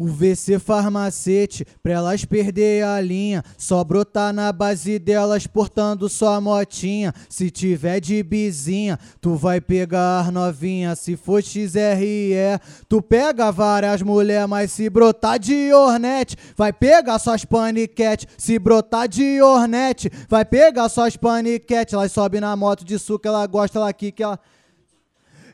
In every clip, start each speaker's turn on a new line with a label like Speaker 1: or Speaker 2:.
Speaker 1: O VC farmacete, pra elas perder a linha. Só brotar na base delas portando sua motinha. Se tiver de bizinha, tu vai pegar novinha. Se for XRE, tu pega várias mulher. Mas se brotar de ornete, vai pegar suas paniquete. Se brotar de ornete, vai pegar suas paniquete. Elas sobe na moto de suco, ela gosta, ela que ela.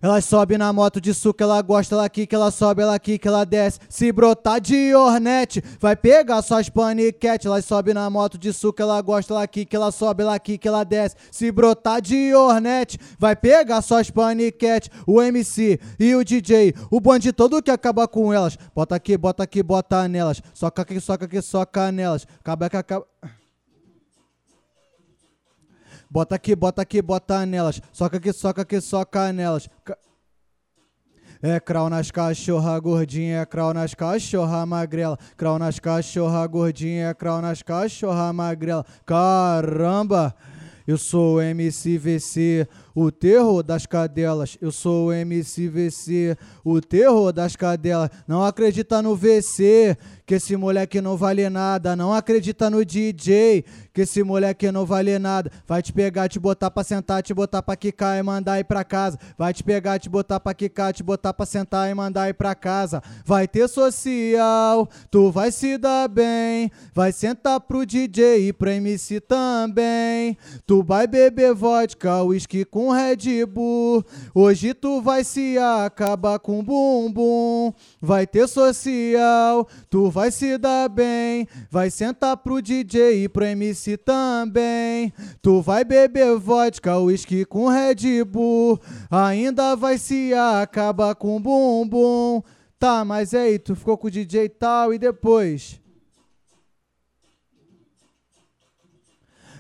Speaker 1: Ela sobe na moto de suco, ela gosta, ela que ela sobe, ela que ela desce. Se brotar de ornete, vai pegar suas paniquete. Ela sobe na moto de suco, ela gosta, ela que ela sobe, ela que ela desce. Se brotar de ornete, vai pegar suas paniquete. O MC e o DJ, o bonde todo que acaba com elas. Bota aqui, bota aqui, bota nelas. Soca aqui, soca aqui, soca nelas. Acaba que acaba. Bota aqui, bota aqui, bota nelas. Soca aqui, soca aqui, soca nelas. É crau nas cachorra gordinha, é crau nas cachorra magrela. Crau nas cachorra gordinha, é crau nas cachorra magrela. Caramba! Eu sou o MCVC, o terror das cadelas. Eu sou o MCVC, o terror das cadelas. Não acredita no VC, que esse moleque não vale nada. Não acredita no DJ, que esse moleque não vale nada. Vai te pegar, te botar pra sentar, te botar pra quicar e mandar ir pra casa. Vai te pegar, te botar pra quicar, te botar pra sentar e mandar ir pra casa. Vai ter social, tu vai se dar bem. Vai sentar pro DJ e pro MC também. Tu vai beber vodka, whisky com Red Bull. Hoje tu vai se acabar com bumbum. Vai ter social, tu vai se dar bem. Vai sentar pro DJ e pro MC também. Tu vai beber vodka, whisky com Red Bull. Ainda vai se acabar com bumbum. Tá, mas aí, tu ficou com o DJ e tal e depois?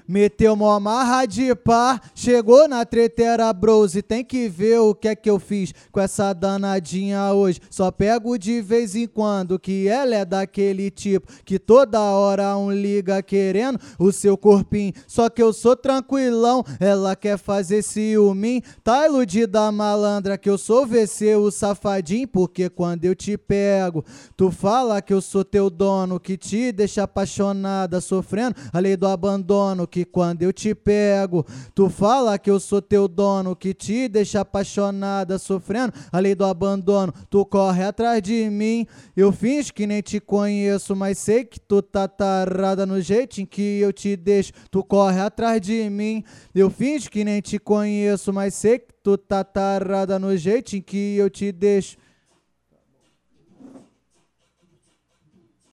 Speaker 1: Meteu mó marra de pá, chegou na tretera bros e tem que ver o que é que eu fiz com essa danadinha hoje. Só pego de vez em quando que ela é daquele tipo que toda hora um liga querendo o seu corpinho. Só que eu sou tranquilão, ela quer fazer ciúme. Tá iludida malandra que eu sou VC o safadinho, porque quando eu te pego, tu fala que eu sou teu dono, que te deixa apaixonada, sofrendo a lei do abandono que quando eu te pego, tu fala que eu sou teu dono, que te deixa apaixonada, sofrendo a lei do abandono. Tu corre atrás de mim, eu finge que nem te conheço, mas sei que tu tá tarada no jeitinho que eu te deixo. Tu corre atrás de mim, eu finge que nem te conheço, mas sei que tu tá tarada no jeitinho que eu te deixo.